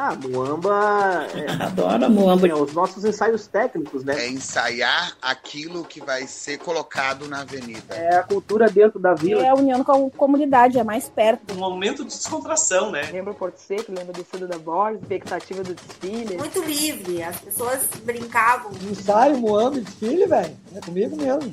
Ah, Muamba. É, Adoro Muamba. É, os nossos ensaios técnicos, né? É ensaiar aquilo que vai ser colocado na avenida. É a cultura dentro da vila. É a união com a comunidade, é mais perto. Um momento de descontração, né? Lembra o Porto Seco, lembra do Descida da Borges, expectativa do desfile. Muito livre, as pessoas brincavam. Ensaio, Muamba, desfile, velho. É comigo mesmo.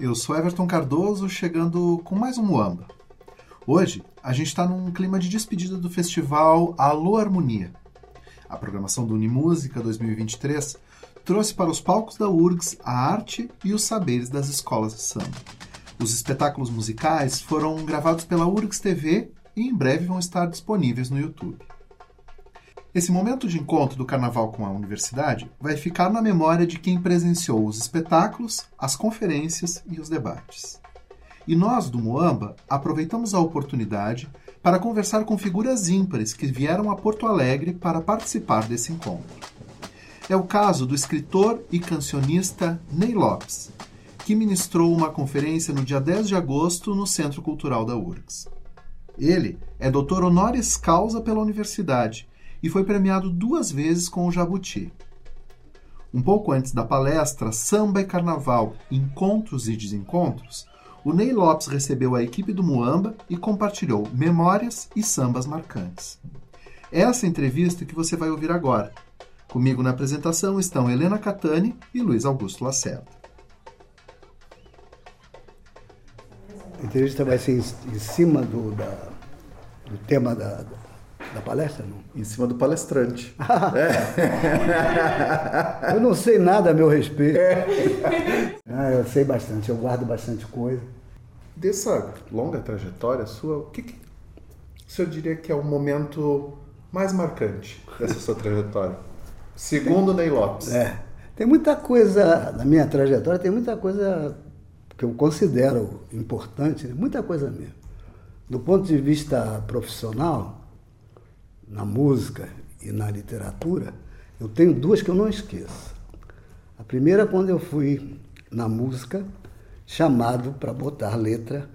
Eu sou Everton Cardoso, chegando com mais um Muamba. Hoje, a gente está num clima de despedida do festival Alô Harmonia. A programação do Unimúsica 2023 trouxe para os palcos da URGS a arte e os saberes das escolas de samba. Os espetáculos musicais foram gravados pela URGS TV e em breve vão estar disponíveis no YouTube. Esse momento de encontro do carnaval com a universidade vai ficar na memória de quem presenciou os espetáculos, as conferências e os debates. E nós, do Moamba, aproveitamos a oportunidade para conversar com figuras ímpares que vieram a Porto Alegre para participar desse encontro. É o caso do escritor e cancionista Ney Lopes, que ministrou uma conferência no dia 10 de agosto no Centro Cultural da URGS. Ele é doutor honoris causa pela universidade e foi premiado duas vezes com o Jabuti. Um pouco antes da palestra Samba e Carnaval, Encontros e Desencontros, o Ney Lopes recebeu a equipe do Muamba e compartilhou memórias e sambas marcantes. Essa entrevista que você vai ouvir agora. Comigo na apresentação estão Helena Catani e Luiz Augusto Lacerda. A entrevista vai ser em cima do, da, do tema da, da palestra, não? Em cima do palestrante. é. Eu não sei nada a meu respeito. É. Ah, eu sei bastante, eu guardo bastante coisa. Dessa longa trajetória sua, o que, que o senhor diria que é o momento mais marcante dessa sua trajetória? Segundo Ney Lopes. É. Tem muita coisa na minha trajetória, tem muita coisa que eu considero importante, né? muita coisa mesmo. Do ponto de vista profissional, na música e na literatura, eu tenho duas que eu não esqueço. A primeira, quando eu fui na música, chamado para botar letra,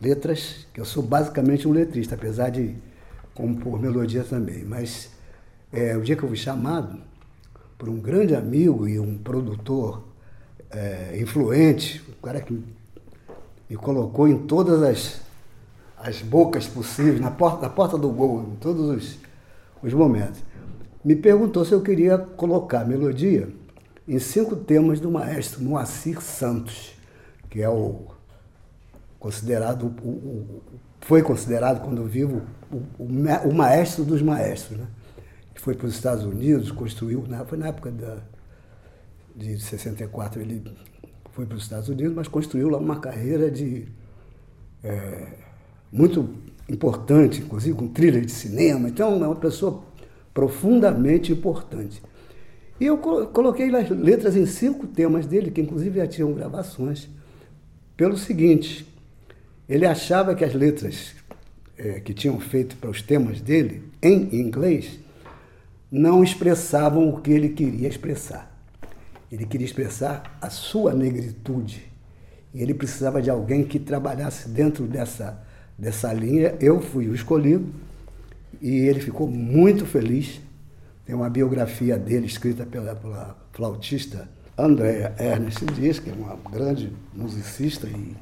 letras, que eu sou basicamente um letrista, apesar de compor melodia também. Mas é, o dia que eu fui chamado por um grande amigo e um produtor é, influente, o cara que me colocou em todas as, as bocas possíveis, na porta, na porta do gol, em todos os, os momentos. Me perguntou se eu queria colocar melodia em cinco temas do maestro Moacir Santos, que é o considerado, o, o, foi considerado quando vivo o, o, maestro dos maestros. Né? Foi para os Estados Unidos, construiu, foi na época da, de 64, ele foi para os Estados Unidos, mas construiu lá uma carreira de é, muito importante, inclusive com trilha de cinema. Então, é uma pessoa profundamente importante. E eu coloquei as letras em cinco temas dele, que inclusive já tinham gravações, pelo seguinte: ele achava que as letras é, que tinham feito para os temas dele, em inglês, não expressavam o que ele queria expressar. Ele queria expressar a sua negritude. E ele precisava de alguém que trabalhasse dentro dessa dessa linha. Eu fui o escolhido e ele ficou muito feliz. Tem uma biografia dele escrita pela, pela flautista Andréa Ernest Dias, que é uma grande musicista e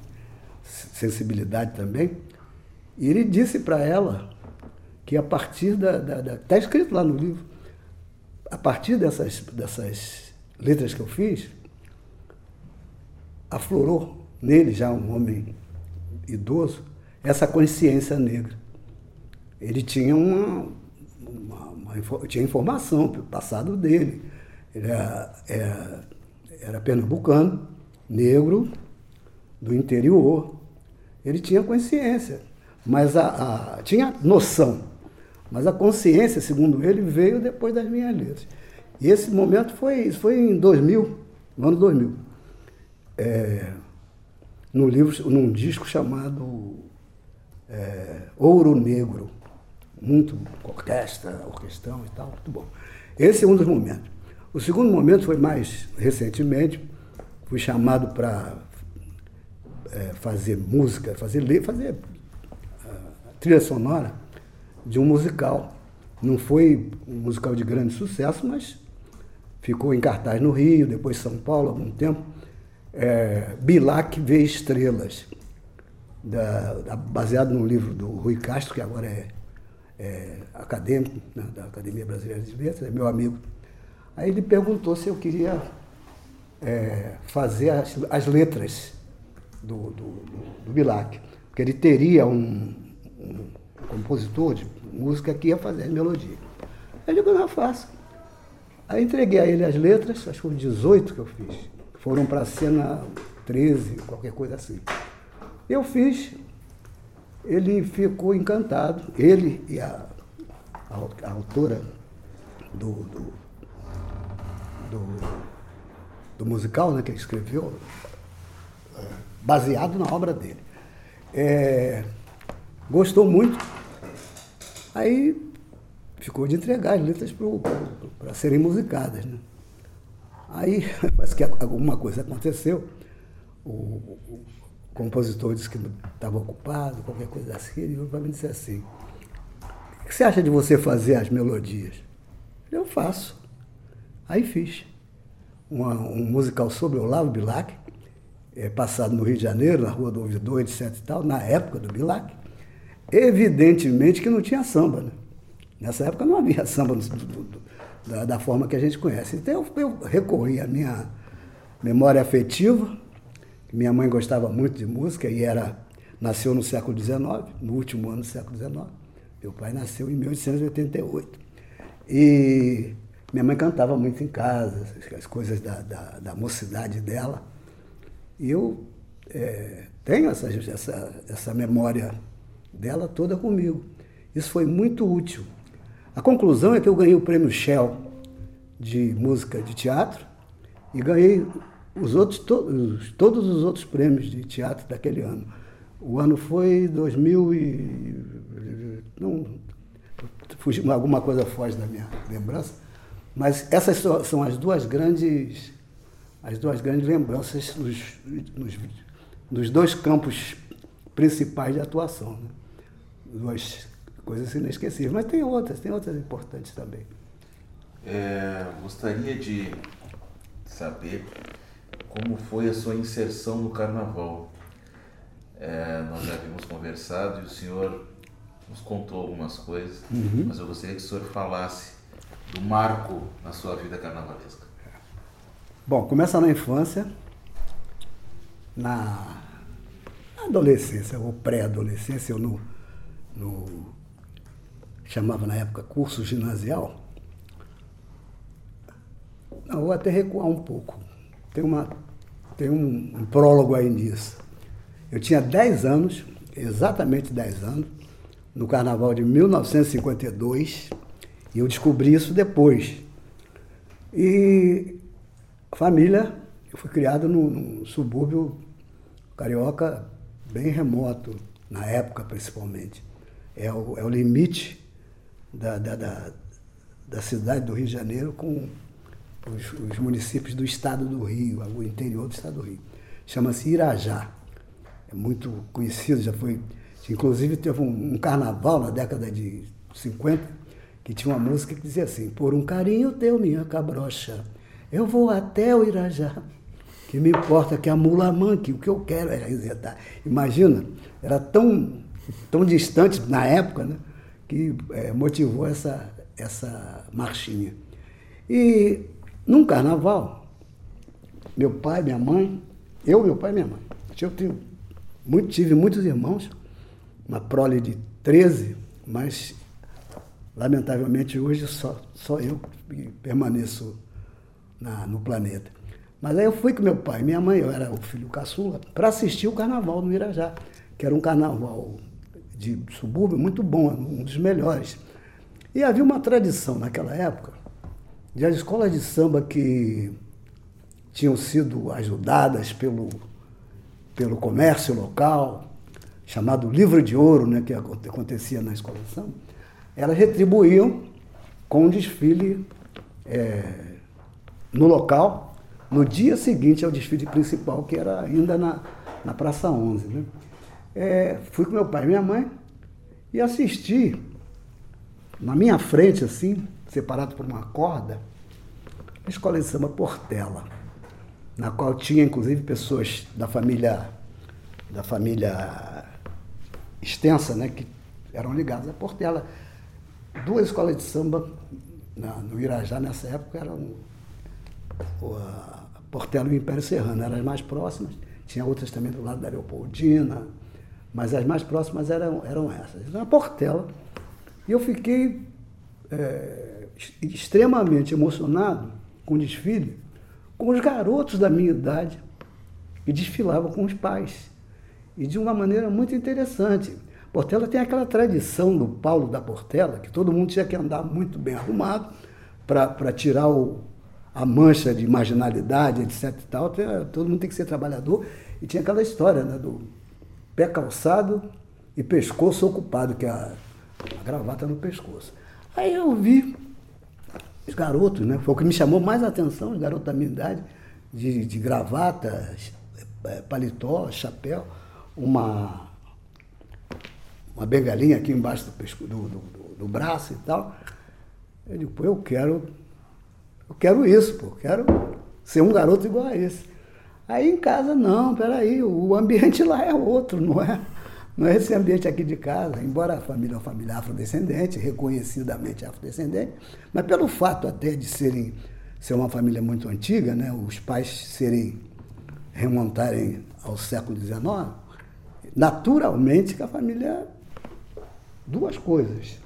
sensibilidade também. E ele disse para ela que a partir da. Está escrito lá no livro. A partir dessas, dessas letras que eu fiz, aflorou nele, já um homem idoso, essa consciência negra. Ele tinha uma, uma, uma tinha informação do passado dele. Ele era, era, era pernambucano, negro, do interior. Ele tinha consciência, mas a, a, tinha noção, Mas a consciência, segundo ele, veio depois das minhas letras. E esse momento foi, foi em 2000, no ano 2000. É, num livro, num disco chamado é, Ouro Negro. Muito orquestra, orquestrão e tal, muito bom. Esse é um dos momentos. O segundo momento foi mais recentemente, fui chamado para é, fazer música, fazer, fazer ah, trilha sonora de um musical. Não foi um musical de grande sucesso, mas ficou em cartaz no Rio, depois São Paulo, algum tempo. É, Bilac vê estrelas, da- da- baseado num livro do Rui Castro, que agora é, é acadêmico né, da Academia Brasileira de Letras, é meu amigo. Aí ele perguntou se eu queria é, fazer as, as letras do, do, do, do Bilac, porque ele teria um, um compositor de música que ia fazer as melodias. Aí eu digo, não, faço. Aí entreguei a ele as letras, acho que foram 18 que eu fiz. Foram para a cena 13, qualquer coisa assim. Eu fiz, ele ficou encantado, ele e a, a, a autora do, do, do, do musical né, que ele escreveu, é, baseado na obra dele. É, gostou muito. Aí ficou de entregar as letras para serem musicadas. Né? Aí parece que alguma coisa aconteceu. O, compositor disse que estava ocupado, qualquer coisa assim. Ele veio para mim disse assim: O que você acha de você fazer as melodias? Eu faço. Aí fiz. Uma, um musical sobre Olavo Bilac, é, passado no Rio de Janeiro, na Rua do Ouvidor, etc. E tal, na época do Bilac. Evidentemente que não tinha samba. Né? Nessa época não havia samba do, do, da, da, forma que a gente conhece. Então eu, eu recorri à minha memória afetiva. Minha mãe gostava muito de música e era nasceu no século XIX, no último ano do século XIX. Meu pai nasceu em 1888. E minha mãe cantava muito em casa, as coisas da, da, da mocidade dela. E eu é, tenho essa, essa, essa memória dela toda comigo. Isso foi muito útil. A conclusão é que eu ganhei o prêmio Shell de música de teatro e ganhei os outros, todos, todos os outros prêmios de teatro daquele ano. O ano foi 2000 e... Não, fugi, alguma coisa foge da minha lembrança, mas essas são as duas grandes, as duas grandes lembranças nos, nos, nos dois campos principais de atuação. Né? Duas coisas inesquecíveis. Mas tem outras, tem outras importantes também. É, gostaria de saber como foi a sua inserção no carnaval. É, nós já havíamos conversado e o senhor nos contou algumas coisas, uhum. mas eu gostaria que o senhor falasse do marco na sua vida carnavalesca. Bom, começa na infância, na adolescência ou pré-adolescência, eu no, no chamava na época curso ginasial. Não, vou até recuar um pouco. Tem, uma, tem um, um prólogo aí nisso. Eu tinha 10 anos, exatamente 10 anos, no carnaval de 1952, e eu descobri isso depois. E família, eu fui criado num, num subúrbio carioca bem remoto, na época principalmente. É o, é o limite da, da, da, da, cidade do Rio de Janeiro com os, os, municípios do estado do Rio, o interior do estado do Rio. Chama-se Irajá. É muito conhecido, já foi. Inclusive teve um, um, carnaval na década de 50 que tinha uma música que dizia assim, por um carinho teu, minha cabrocha, eu vou até o Irajá. Que me importa que a mula manque, o que eu quero é resetar. Imagina, era tão, tão distante na época, né? que é, motivou essa, essa marchinha. E num carnaval, meu pai, minha mãe, eu, meu pai e minha mãe, eu tive, muito, tive muitos irmãos, uma prole de 13, mas lamentavelmente hoje só, só eu permaneço na, no planeta. Mas aí eu fui com meu pai e minha mãe, eu era o filho caçula, para assistir o carnaval no Irajá, que era um carnaval de subúrbio muito bom, um dos melhores. E havia uma tradição naquela época de as escolas de samba que tinham sido ajudadas pelo, pelo comércio local, chamado livro de ouro, né, que aconte- acontecia na escola de samba, elas retribuíam com um desfile é, no local, no dia seguinte ao desfile principal, que era ainda na, na Praça 11. Né? É, fui com meu pai e minha mãe e assisti, na minha frente, assim, separado por uma corda, a escola de samba Portela, na qual tinha inclusive pessoas da família da família extensa, né, que eram ligadas à Portela. Duas escolas de samba na- no Irajá nessa época eram o- a Portela e o Império Serrano, eram as mais próximas. Tinha outras também do lado da Leopoldina, mas as mais próximas eram, eram essas. Na Portela. E eu fiquei é, extremamente emocionado com o desfile, com os garotos da minha idade que desfilavam com os pais. E de uma maneira muito interessante. Portela tem aquela tradição do Paulo da Portela, que todo mundo tinha que andar muito bem arrumado para tirar o, a mancha de marginalidade, etc. E tal. Todo mundo tem que ser trabalhador. E tinha aquela história né, do pé calçado e pescoço ocupado, que é a, a gravata no pescoço. Aí eu vi os garotos, né? Foi o que me chamou mais a atenção, os garotos da minha idade, de, de gravata, eh, paletó, chapéu, uma, uma bengalinha aqui embaixo do, pesco, do, do- do braço e tal. Eu digo, pô, eu quero, eu quero isso, pô, eu quero ser um garoto igual a esse. Aí em casa, não, peraí, o ambiente lá é outro, não é? Não é esse ambiente aqui de casa, embora a família é uma família afrodescendente, reconhecidamente afrodescendente, mas pelo fato até de serem ser uma família muito antiga, né, os pais serem remontarem ao século XIX, naturalmente que a família é duas coisas: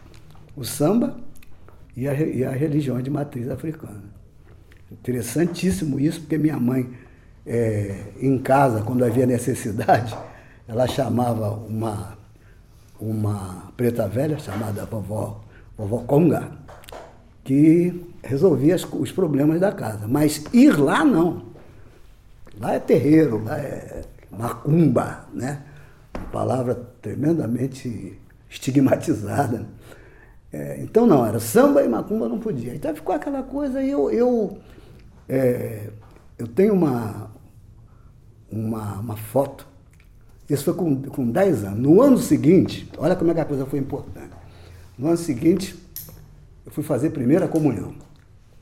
o samba e a, e a religião de matriz africana. Interessantíssimo isso, porque minha mãe, eh, em casa, quando havia necessidade, ela chamava uma, uma preta velha, chamada vovó, vovó Conga, que resolvia os problemas da casa. Mas ir lá, não. Lá é terreiro, lá é macumba, né? Uma palavra tremendamente estigmatizada. É, então não, era samba e macumba não podia. Então ficou aquela coisa e eu, eu, é, eu tenho uma, uma, uma foto, isso foi com, com 10 anos. No ano seguinte, olha como é que a coisa foi importante. No ano seguinte, eu fui fazer primeira comunhão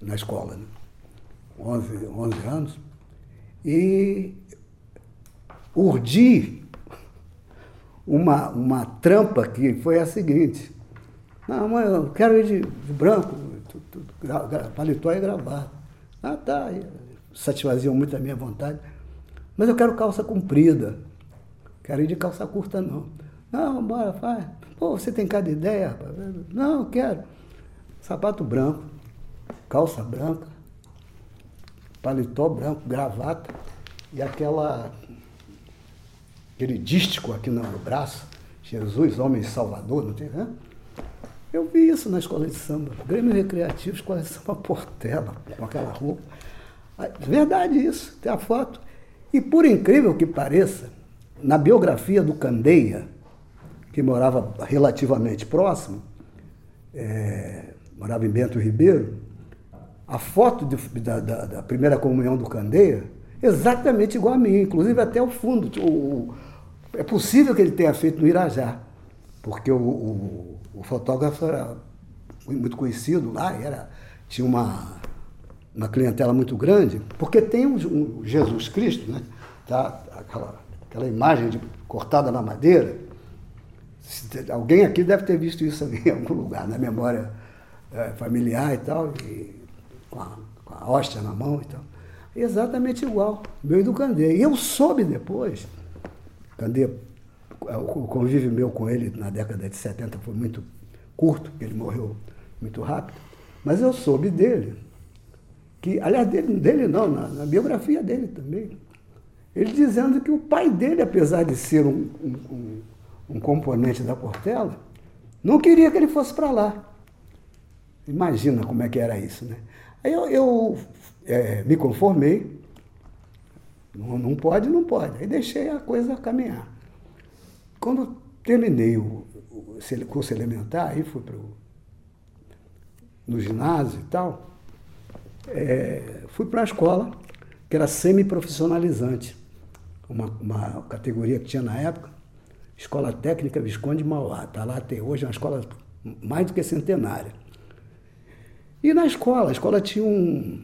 na escola, né? 11, 11 anos, e urdi uma, uma trampa que foi a seguinte. Não, mãe, eu quero ir de, de branco, paletó e gravata. Ah, tá. Satisfaziam muito a minha vontade. Mas eu quero calça comprida. Quero ir de calça curta, não. Não, bora, faz. Pô, você tem cada ideia, rapaz? Não, quero. Sapato branco, calça branca, paletó branco, gravata e aquela aquele dístico aqui no braço, Jesus, homem salvador, não tem, né? Eu vi isso na escola de samba, Grêmio Recreativo, escola de samba Portela, com aquela roupa. Ah, Verdade isso, tem a foto. E por incrível que pareça, na biografia do Candeia, que morava relativamente próximo, é, morava em Bento Ribeiro, a foto de- da, da- da primeira comunhão do Candeia, exatamente igual a minha, inclusive até o fundo. O- o- é possível que ele tenha feito no Irajá, porque o, o- o fotógrafo era muito conhecido lá, era, tinha uma, uma clientela muito grande, porque tem um, um Jesus Cristo, né? Tá, aquela, aquela imagem de- cortada na madeira. Alguém aqui deve ter visto isso em algum lugar, na memória eh, familiar e tal, e com, a, com a hóstia na mão e tal. Exatamente igual, meu e do Candeia. E eu soube depois, Candeia, o o convívio meu com ele na década de 70 foi muito curto, porque ele morreu muito rápido, mas eu soube dele, que, aliás, dele, dele não, na, na biografia dele também, ele dizendo que o pai dele, apesar de ser um, um- um- componente da Portela, não queria que ele fosse para lá. Imagina como é que era isso, né? Aí eu, eu, é, me conformei. Não, não pode, não pode. Aí deixei a coisa caminhar. Quando terminei o, o curso elementar, aí fui pro, no ginásio e tal, é, fui para a escola, que era semiprofissionalizante, uma, uma categoria que tinha na época, Escola Técnica Visconde de Mauá. Está lá até hoje, é uma escola mais do que centenária. E na escola, a escola tinha um,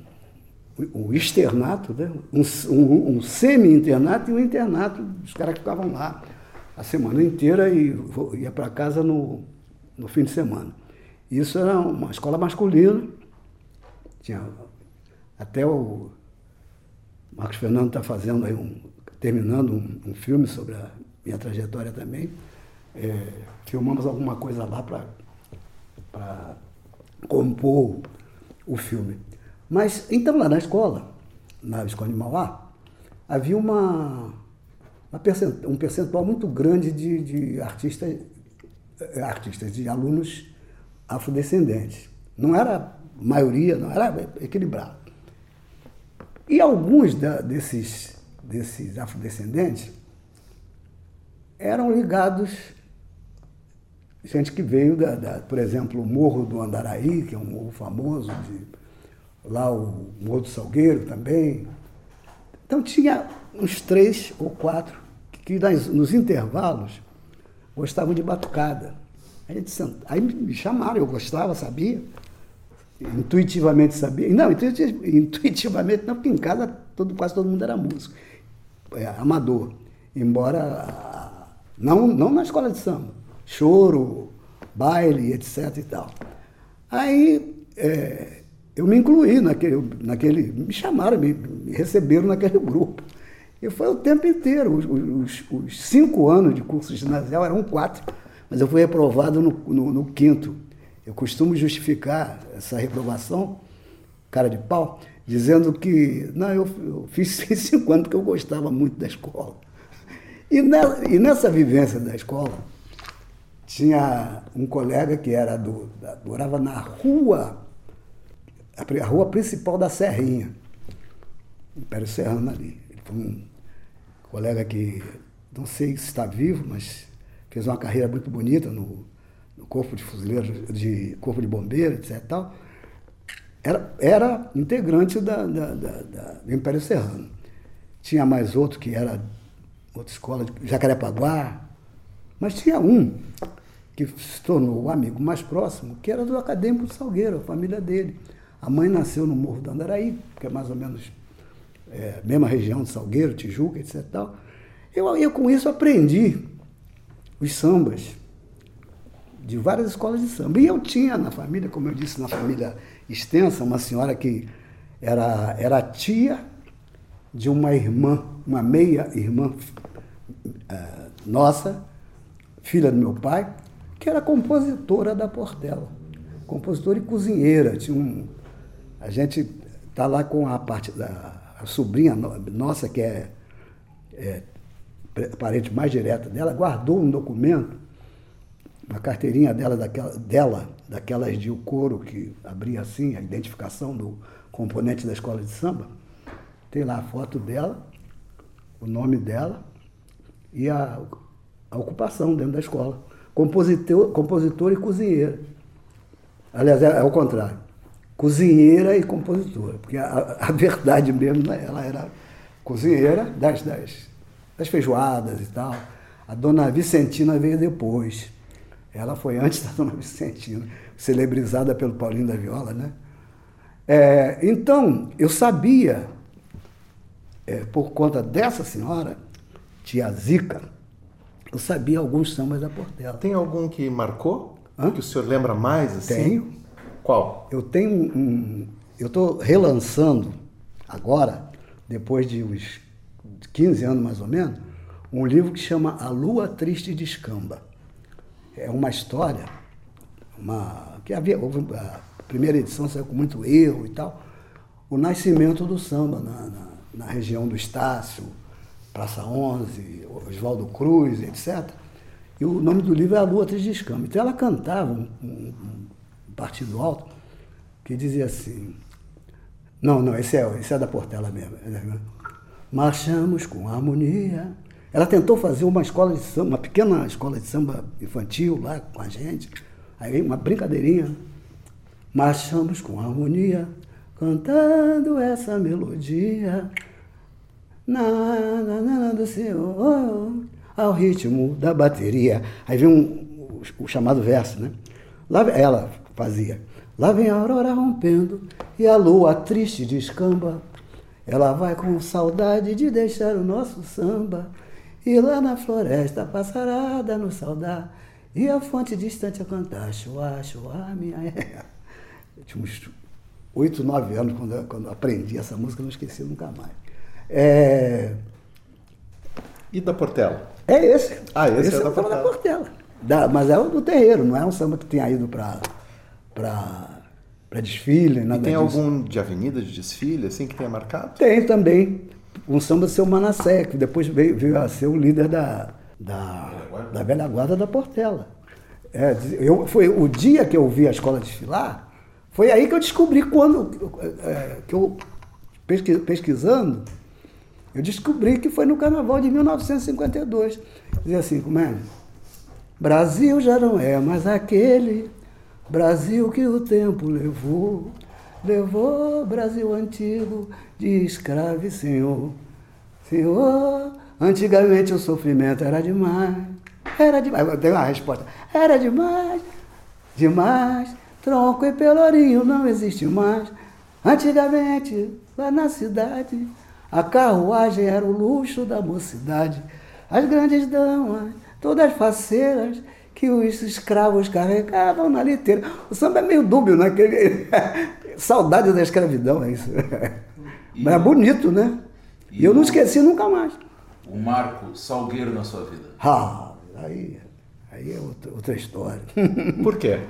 um externato, né? um, um- um semi-internato e um internato. Os caras ficavam lá a semana inteira e ia para casa no, no fim de semana. Isso era uma escola masculina. Tinha até o Marcos Fernando está fazendo aí um, terminando um, um filme sobre a minha trajetória também. É, filmamos alguma coisa lá para compor o filme. Mas, então, lá na escola, na escola de Mauá, havia uma, uma um percentual muito grande de, de artistas, eh, artistas, de alunos afrodescendentes. Não era maioria, não era equilibrado. E alguns da- desses, desses afrodescendentes eram ligados gente que veio, da, da- por exemplo, o Morro do Andaraí, que é um morro famoso, de, lá o Morro do Salgueiro também. Então tinha uns três ou quatro que nas- nos intervalos gostavam de batucada. Aí, aí me chamaram, eu gostava, sabia. Intuitivamente sabia. Não, intuiti- intuitivamente não, porque em casa todo, quase todo mundo era músico. É, amador. Embora não, não na escola de samba. Choro, baile, etc e tal. Aí é, eu me incluí naquele, naquele. Me chamaram, me, me receberam naquele grupo. E foi o tempo inteiro. Os, os- os cinco anos de curso ginasial eram quatro, mas eu fui reprovado no, no- no quinto. Eu costumo justificar essa reprovação, cara de pau, dizendo que não, eu, eu fiz cinco anos porque eu gostava muito da escola. E, ne- e nessa vivência da escola, tinha um colega que era do, da- morava na rua, a, rua principal da Serrinha, Império Serrano ali. Ele foi um colega que não sei se está vivo, mas fez uma carreira muito bonita no, no corpo de fuzileiros, de corpo de bombeiro, etc. Tal. Era, era integrante da, da- da- da- do Império Serrano. Tinha mais outro que era outra escola de Jacarepaguá, mas tinha um que se tornou o amigo mais próximo, que era do Acadêmico de Salgueiro, a família dele. A mãe nasceu no Morro do Andaraí, que é mais ou menos é, mesma região de Salgueiro, Tijuca, etc. Tal. Eu, eu com isso aprendi os sambas de várias escolas de samba. E eu tinha na família, como eu disse, na família extensa, uma senhora que era, era tia de uma irmã, uma meia-irmã eh, nossa, filha do meu pai, que era compositora da Portela. Compositora e cozinheira. Tinha um, a gente está lá com a parte da a sobrinha no- nossa, que é, é parente mais direta dela, guardou um documento uma carteirinha dela, daquela, dela, daquelas de o couro que abria assim, a identificação do componente da escola de samba. Tem lá a foto dela, o nome dela e a, a ocupação dentro da escola. Compositor, compositor e cozinheira. Aliás, é, é o contrário. Cozinheira e compositora. Porque a, a verdade mesmo, né, ela era cozinheira das, das, das feijoadas e tal. A dona Vicentina veio depois. Ela foi antes da dona Vicentina, celebrizada pelo Paulinho da Viola, né? É, então, eu sabia, é, por conta dessa senhora, tia Zica, eu sabia alguns sambas da Portela. Tem algum que marcou? Hã? Que o senhor lembra mais? Assim? Tenho. Qual? Eu tenho um. eu estou relançando agora, depois de uns 15 anos mais ou menos, um livro que chama A Lua Triste de Escamba. É uma história, uma, que havia, houve, a primeira edição saiu com muito erro e tal, o nascimento do samba na, na, na região do Estácio, Praça 11, Oswaldo Cruz, etc. E o nome do livro é A Lua Triste de Escamba. Então ela cantava um, um- um partido alto que dizia assim. Não, não, esse é, esse é da Portela mesmo. Marchamos com harmonia. Ela tentou fazer uma escola de samba, uma pequena escola de samba infantil lá com a gente. Aí uma brincadeirinha. Marchamos com harmonia, cantando essa melodia. Na, na, na, do Senhor, ao ritmo da bateria. Aí vem um, o, o chamado verso, né? Lá, ela fazia. Lá vem a aurora rompendo e a lua triste descamba. Ela vai com saudade de deixar o nosso samba. E lá na floresta passarada nos saudar. E a fonte distante a cantar. Chua, chua, minha. Eu tinha uns oito, nove anos quando, eu- quando eu aprendi essa música, não esqueci nunca mais. É, E da Portela? é esse. Ah, esse é é da o samba da Portela. Portela. Da- mas é o do terreiro, não é um samba que tenha ido para para desfile, E nada tem disso. algum de avenida, de desfile, assim, que tenha marcado? Tem também. Um samba seu Manassé, que depois veio, veio a ser o líder da, da, da velha guarda da Portela. É, eu, foi o dia que eu vi a escola desfilar, foi aí que eu descobri quando. é, que eu pesqui- pesquisando, eu descobri que foi no carnaval de 1952. Dizia assim, como é? Brasil já não é mais aquele Brasil que o tempo levou, levou Brasil antigo de escravo e senhor. Senhor, antigamente o sofrimento era demais, era demais. Tem uma resposta, era demais, demais. Tronco e pelourinho não existe mais. Antigamente, lá na cidade, a carruagem era o luxo da mocidade. As grandes damas, todas faceiras, que os escravos carregavam na liteira. O samba é meio dúbio, né? Saudade da escravidão, é isso. Mas é bonito, né? E eu não esqueci nunca mais. O Marco Salgueiro na sua vida. Ah, aí, aí é outra, outra história. Por quê?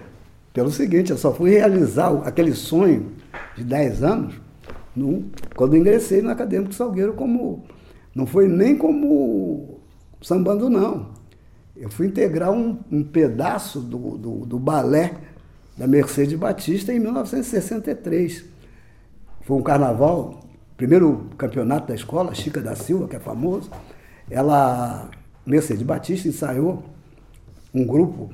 Pelo seguinte, eu só fui realizar aquele sonho de 10 anos no- quando ingressei no Acadêmico Salgueiro como. Não foi nem como sambando, não. Eu fui integrar um, um pedaço do, do, do balé da Mercedes Batista em 1963. Foi um carnaval, primeiro campeonato da escola, Chica da Silva, que é famoso. Ela, Mercedes Batista, ensaiou um grupo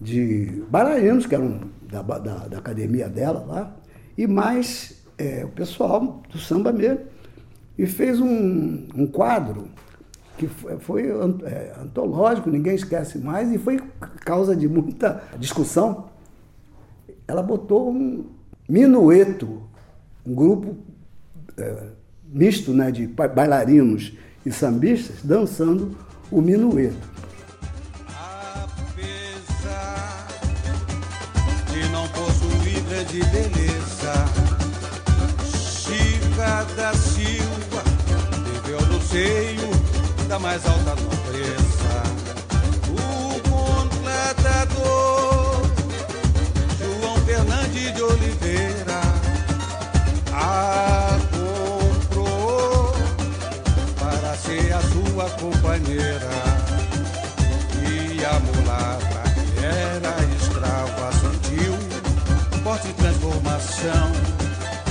de bailarinos, que eram da, da, da academia dela lá, e mais é, o pessoal do samba mesmo. E fez um, um quadro que foi, é, antológico, ninguém esquece mais, e foi causa de muita discussão. Ela botou um minueto, um grupo é, misto né, de ba- bailarinos e sambistas dançando o minueto. Apesar de não possuir grande beleza, Chica da Silva viveu no seio da mais alta nobreza. De Oliveira. A comprou para ser a sua companheira. E a mulata que era escrava sentiu forte transformação,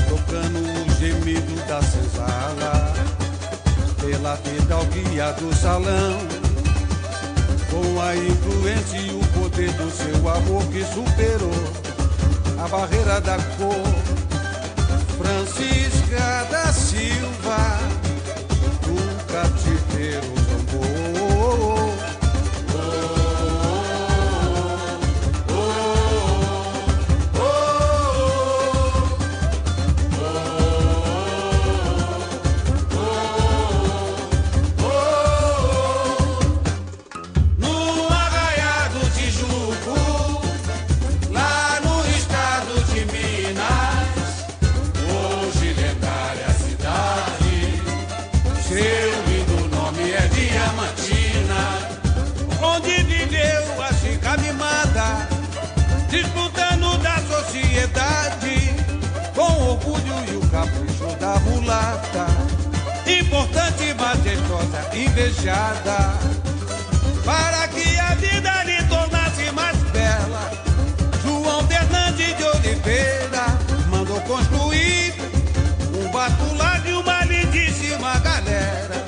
tocando o gemido da senzala, pela fidalguia do salão, com a influência e o poder do seu amor que superou a barreira da cor. Francisca da Silva, o cativeiro piedade, com orgulho e o capricho da mulata, importante, majestosa, invejada, para que a vida lhe tornasse mais bela. João Fernandes de Oliveira mandou construir um batulá de uma lindíssima galera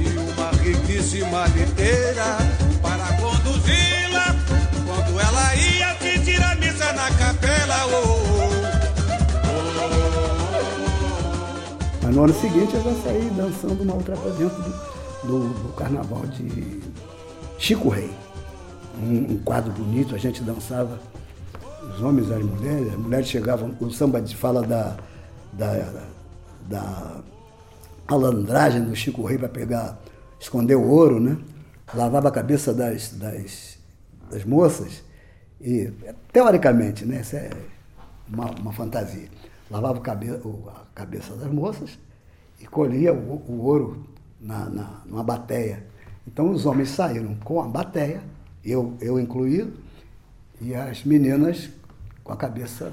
e uma riquíssima liteira. No ano seguinte eu já saí dançando uma outra dentro do, do, do carnaval de Chico Rei. Um, um quadro bonito, a gente dançava, os homens e as mulheres, as mulheres chegavam, o samba de fala da, da, da malandragem do Chico Rei para pegar, esconder o ouro, né? Lavava a cabeça das, das, das moças e, teoricamente, né? Isso é uma, uma fantasia. Lavava a cabeça das moças e colhia o, ouro na, na, numa bateia. Então os homens saíram com a bateia, eu, eu incluído, e as meninas com a cabeça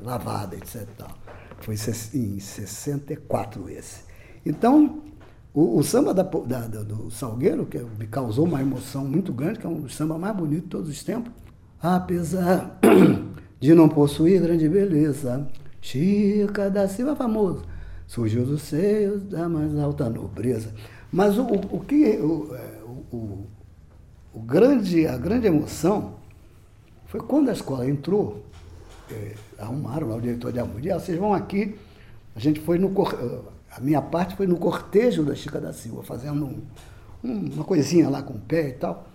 lavada, etc. Foi em 64 esse. Então, o, o samba da da- do Salgueiro, que me causou uma emoção muito grande, que é um samba mais bonito de todos os tempos, apesar de não possuir grande beleza, Chica da Silva famoso, surgiu dos seios da mais alta nobreza. Mas o, o, que é, o, o- o grande, a grande emoção foi quando a escola entrou, eh, arrumaram lá o diretor de harmonia, "Ah, vocês vão aqui, a gente foi no, eh, a minha parte foi no cortejo da Chica da Silva, fazendo um- um- uma coisinha lá com o pé e tal.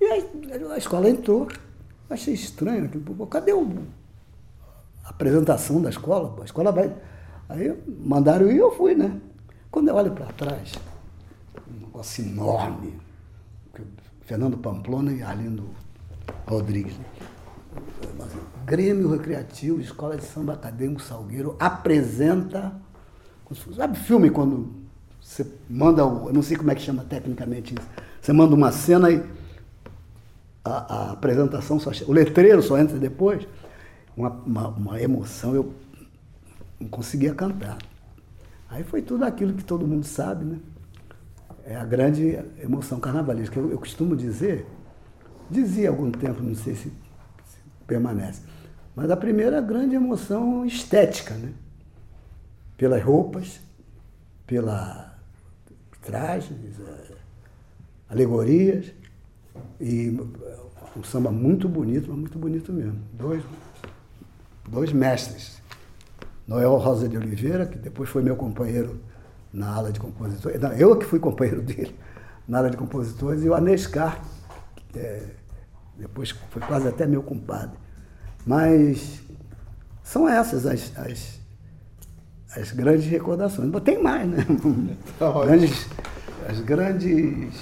E aí a escola entrou, achei estranho, pô, cadê o, apresentação da escola? A escola vai. Aí mandaram ir e eu fui, né? Quando eu olho para trás, um negócio enorme, Fernando Pamplona e Arlindo Rodrigues. Grêmio Recreativo, Escola de Samba Acadêmico Salgueiro apresenta. Sabe filme quando você manda o. Eu não sei como é que chama tecnicamente isso. Você manda uma cena e a, a apresentação só. O letreiro só entra depois. Uma, uma, uma emoção, eu não conseguia cantar. Aí foi tudo aquilo que todo mundo sabe, né? É a grande emoção carnavalesca. Eu, eu costumo dizer, dizia há algum tempo, não sei se, se permanece, mas a primeira grande emoção estética, né? Pelas roupas, pela trajes, eh, alegorias, e um samba muito bonito, mas muito bonito mesmo. Dois, dois mestres. Noel Rosa de Oliveira, que depois foi meu companheiro na ala de compositores. Não, eu que fui companheiro dele na ala de compositores, e o Anescar, que é, depois foi quase até meu compadre. Mas são essas as, as, as grandes recordações. Mas tem mais, né? grandes, as grandes,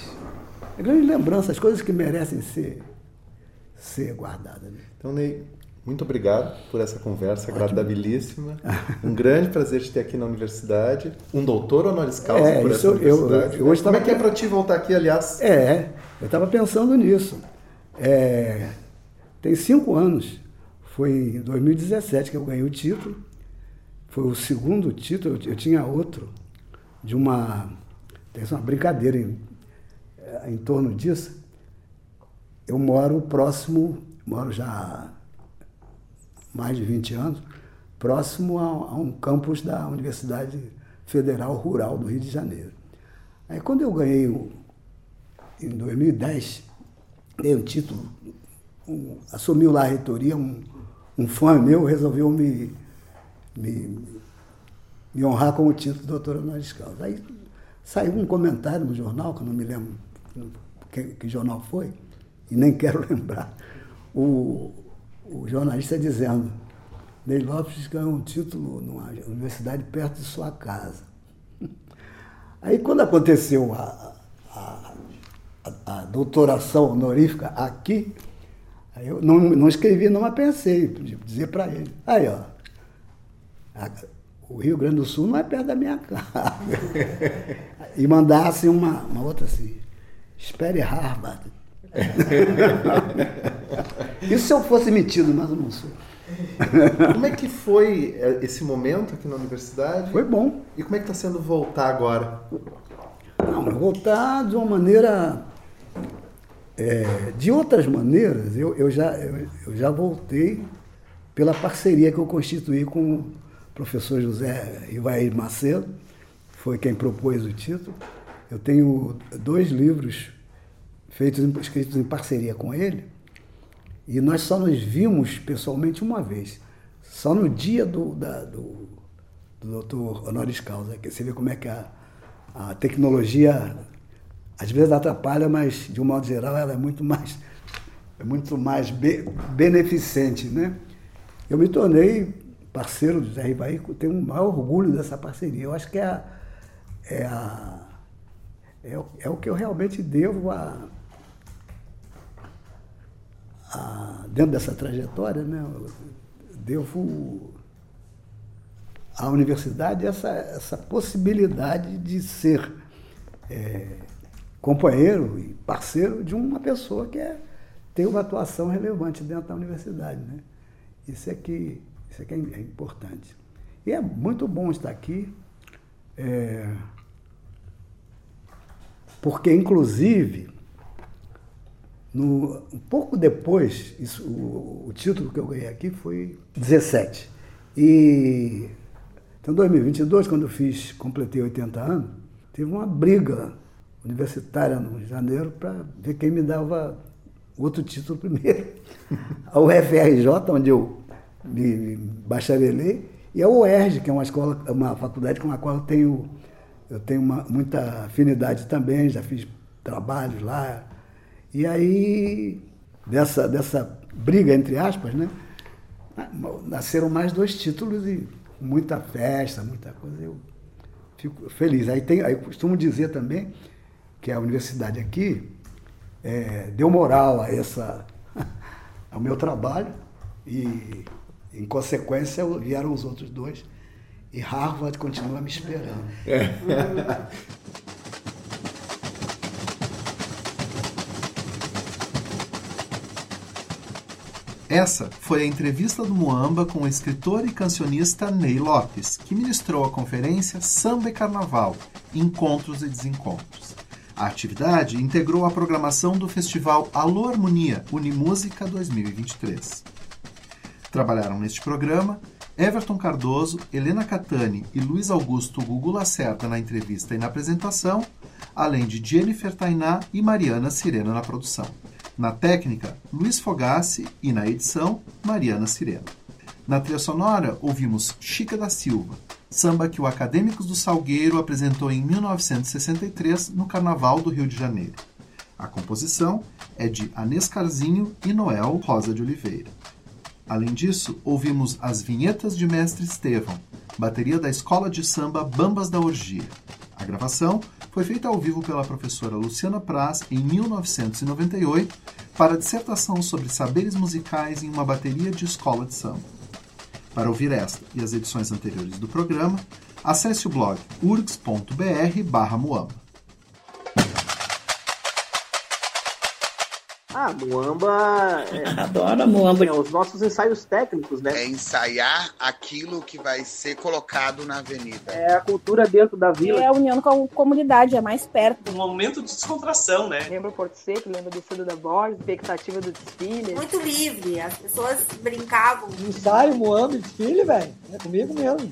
as grandes lembranças, as coisas que merecem ser, ser guardadas. né? Então, Ney, muito obrigado por essa conversa agradabilíssima. Um grande prazer te ter aqui na universidade. Um doutor honoris causa É, por isso essa eu- eu- universidade. eu hoje Como é tava- que é para ti voltar aqui, aliás? É, eu estava pensando nisso. É, tem cinco anos. Foi em 2017 que eu ganhei o título. Foi o segundo título. Eu, eu tinha outro de uma. Tem uma brincadeira em, é, em torno disso. Eu moro próximo, moro já mais de 20 anos, próximo a, a um campus da Universidade Federal Rural do Rio de Janeiro. Aí quando eu ganhei o, em 2010, ganhei um título, um, assumiu lá a reitoria, um, um fã meu resolveu me, me, me honrar com o título de doutor honoris causa. Aí saiu um comentário no jornal, que eu não me lembro que, que jornal foi, e nem quero lembrar, o, o jornalista dizendo, Ney Lopes ganhou um título numa universidade perto de sua casa. Aí quando aconteceu a, a, a, a doutoração honorífica aqui, eu não, não escrevi, não, mas pensei, de dizer para ele. Aí, ó, a- o Rio Grande do Sul não é perto da minha casa. e mandasse uma, uma outra assim, espere Harvard. Isso se eu fosse metido, mas eu não sou. Como é que foi eh, esse momento aqui na universidade? Foi bom. E como é que está sendo voltar agora? Não, voltar de uma maneira. é, de outras maneiras, eu, eu, já, eu, eu já voltei pela parceria que eu constituí com o professor José Ivair Macedo, foi quem propôs o título. Eu tenho dois livros feitos, escritos em parceria com ele, e nós só nos vimos pessoalmente uma vez, só no dia do, da- do, do doutor honoris causa. Que você vê como é que a, a tecnologia às vezes atrapalha, mas de um modo geral ela é muito mais, é muito mais be, beneficente. Né? Eu me tornei parceiro do Zé Rivaí, tenho um maior orgulho dessa parceria. Eu acho que é, a, é, a, é, o, é o que eu realmente devo a, a, dentro dessa trajetória, né? Devo à universidade essa, essa possibilidade de ser é, companheiro e parceiro de uma pessoa que é, tem uma atuação relevante dentro da universidade. Né? Isso é isso é, que é importante. E é muito bom estar aqui, é, porque, inclusive, no, um pouco depois, isso, o, o, título que eu ganhei aqui foi 17. E então, em 2022, quando eu fiz, completei 80 anos, teve uma briga universitária no Rio de Janeiro para ver quem me dava outro título primeiro. A UFRJ, onde eu me bacharelei, e a UERJ, que é uma escola, uma faculdade com a qual eu tenho, eu tenho uma, muita afinidade também, já fiz trabalhos lá. E aí, dessa, dessa briga, entre aspas, né, nasceram mais dois títulos e muita festa, muita coisa. Eu fico feliz. Aí, tem, aí eu costumo dizer também que a universidade aqui é, deu moral a essa, ao meu trabalho e, em consequência, vieram os outros dois. E Harvard continua me esperando. É. Essa foi a entrevista do Muamba com o escritor e cancionista Ney Lopes, que ministrou a conferência Samba e Carnaval Encontros e Desencontros. A atividade integrou a programação do festival Alô Harmonia Unimúsica 2023. Trabalharam neste programa Everton Cardoso, Helena Catani e Luiz Augusto Gugu Lacerda na entrevista e na apresentação, além de Jennifer Tainá e Mariana Sirena na produção. Na técnica, Luiz Fogassi e na edição, Mariana Sirena. Na trilha sonora, ouvimos Chica da Silva, samba que o Acadêmicos do Salgueiro apresentou em 1963 no Carnaval do Rio de Janeiro. A composição é de Anês Carzinho e Noel Rosa de Oliveira. Além disso, ouvimos as vinhetas de Mestre Estevão, bateria da Escola de Samba Bambas da Orgia. A gravação foi feita ao vivo pela professora Luciana Praz em 1998 para a dissertação sobre saberes musicais em uma bateria de escola de samba. Para ouvir esta e as edições anteriores do programa, acesse o blog urgs.br/moamba. Ah, Muamba. É, Adoro Muamba. É, os nossos ensaios técnicos, né? É ensaiar aquilo que vai ser colocado na avenida. É a cultura dentro da vila. É a união com a comunidade, é mais perto. Um momento de descontração, né? Lembra o Porto Seco, lembra do Cedo da Borges, expectativa do desfile. Muito livre, as pessoas brincavam. Ensaio, Muamba, desfile, velho. É comigo mesmo.